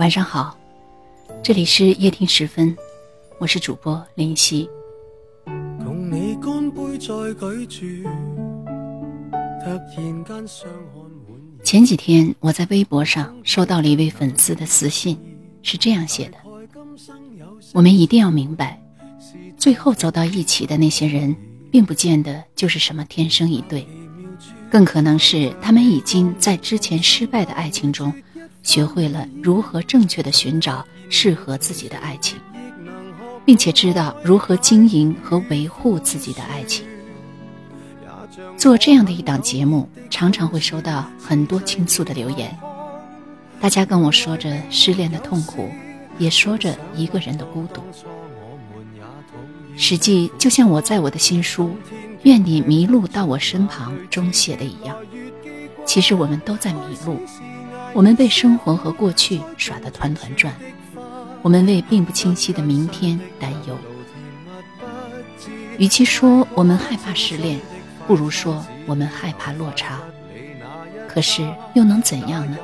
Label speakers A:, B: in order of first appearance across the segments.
A: 晚上好，这里是夜听时分，我是主播林夕。前几天我在微博上收到了一位粉丝的私信，是这样写的：我们一定要明白，最后走到一起的那些人，并不见得就是什么天生一对，更可能是他们已经在之前失败的爱情中。学会了如何正确的寻找适合自己的爱情，并且知道如何经营和维护自己的爱情。做这样的一档节目，常常会收到很多倾诉的留言，大家跟我说着失恋的痛苦，也说着一个人的孤独。实际就像我在我的新书《愿你迷路到我身旁》中写的一样，其实我们都在迷路。我们被生活和过去耍得团团转，我们为并不清晰的明天担忧。与其说我们害怕失恋，不如说我们害怕落差。可是又能怎样呢？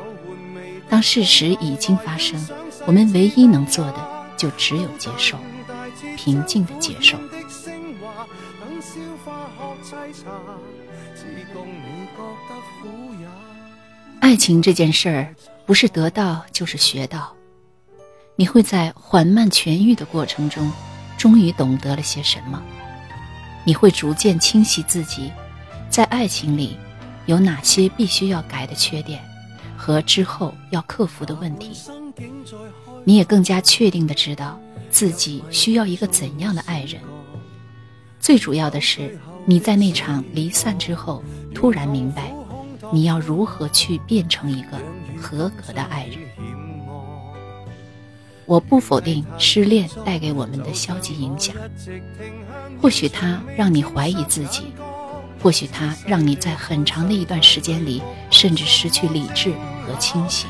A: 当事实已经发生，我们唯一能做的就只有接受，平静的接受。爱情这件事儿，不是得到就是学到。你会在缓慢痊愈的过程中，终于懂得了些什么。你会逐渐清晰自己，在爱情里，有哪些必须要改的缺点，和之后要克服的问题。你也更加确定的知道自己需要一个怎样的爱人。最主要的是，你在那场离散之后，突然明白。你要如何去变成一个合格的爱人？我不否定失恋带给我们的消极影响，或许它让你怀疑自己，或许它让你在很长的一段时间里甚至失去理智和清醒。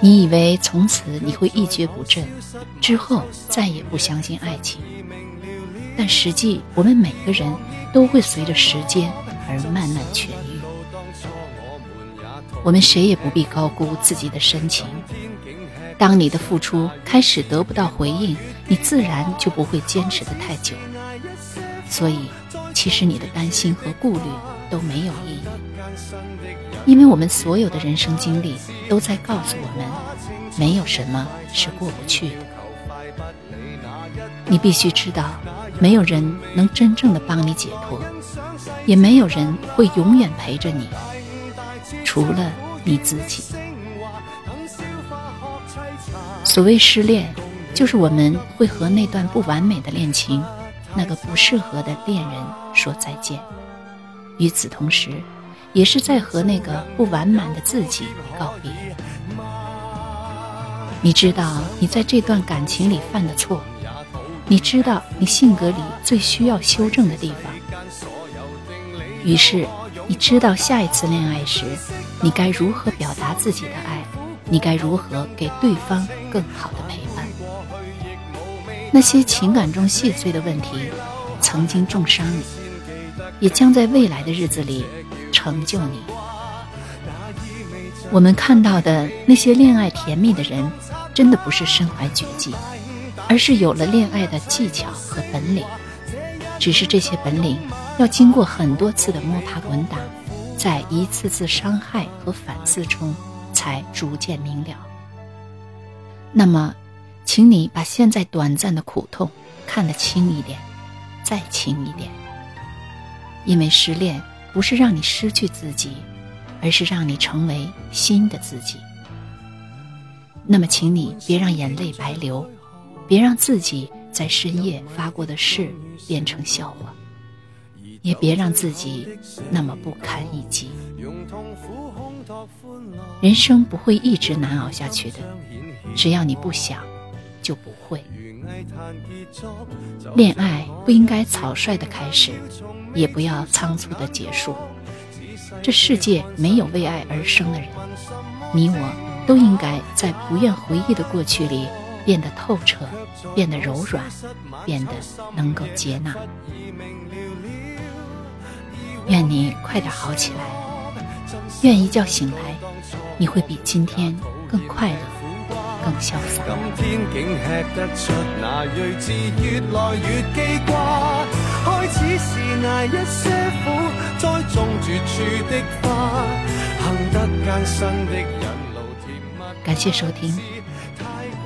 A: 你以为从此你会一蹶不振，之后再也不相信爱情，但实际我们每个人都会随着时间而慢慢痊愈。我们谁也不必高估自己的深情。当你的付出开始得不到回应，你自然就不会坚持的太久。所以，其实你的担心和顾虑都没有意义，因为我们所有的人生经历都在告诉我们，没有什么是过不去的。你必须知道，没有人能真正的帮你解脱，也没有人会永远陪着你。除了你自己，所谓失恋，就是我们会和那段不完美的恋情、那个不适合的恋人说再见。与此同时，也是在和那个不完满的自己告别。你知道你在这段感情里犯的错，你知道你性格里最需要修正的地方，于是。你知道下一次恋爱时，你该如何表达自己的爱？你该如何给对方更好的陪伴？那些情感中细碎的问题，曾经重伤你，也将在未来的日子里成就你。我们看到的那些恋爱甜蜜的人，真的不是身怀绝技，而是有了恋爱的技巧和本领。只是这些本领。要经过很多次的摸爬滚打，在一次次伤害和反思中，才逐渐明了。那么，请你把现在短暂的苦痛看得轻一点，再轻一点。因为失恋不是让你失去自己，而是让你成为新的自己。那么，请你别让眼泪白流，别让自己在深夜发过的誓变成笑话。也别让自己那么不堪一击。人生不会一直难熬下去的，只要你不想，就不会。恋爱不应该草率的开始，也不要仓促的结束。这世界没有为爱而生的人，你我都应该在不愿回忆的过去里变得透彻，变得柔软，变得能够接纳。愿你快点好起来。愿一觉醒来，你会比今天更快乐，更潇洒。
B: 今天竟吃得出那睿智越来越记挂，开始是挨一些苦，栽种绝处的花，行得艰辛的人路甜蜜。
A: 感谢收听，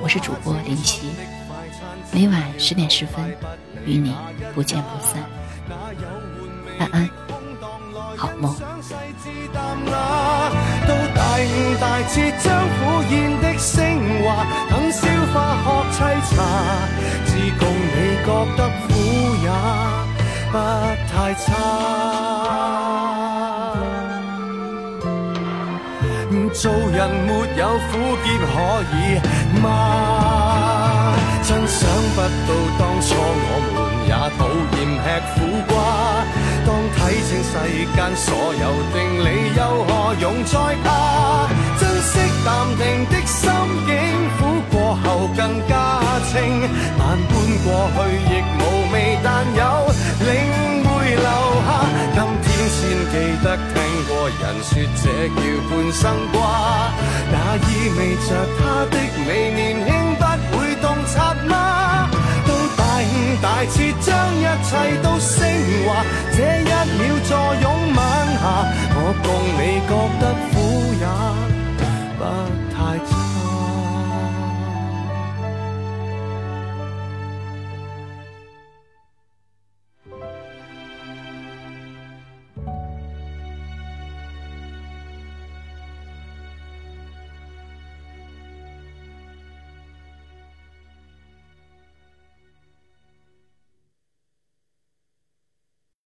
A: 我是主播林夕，每晚十点十分与你不见不散，晚安，好梦。
B: 到大悟大彻，将苦咽的升华，等消化喝凄茶，自共你觉得苦也不太差。做人没有苦涩可以吗？真想不到当初我们也讨厌吃苦瓜。睇清世间所有定理，又何用再怕？珍惜淡定的心境，苦过后更加清。万般过去亦无味，但有领会留下。今天先记得听过人说，这叫半生瓜。那意味着他的美年轻不会洞察吗？大切，将一切都升华。这一秒坐拥晚霞，我共。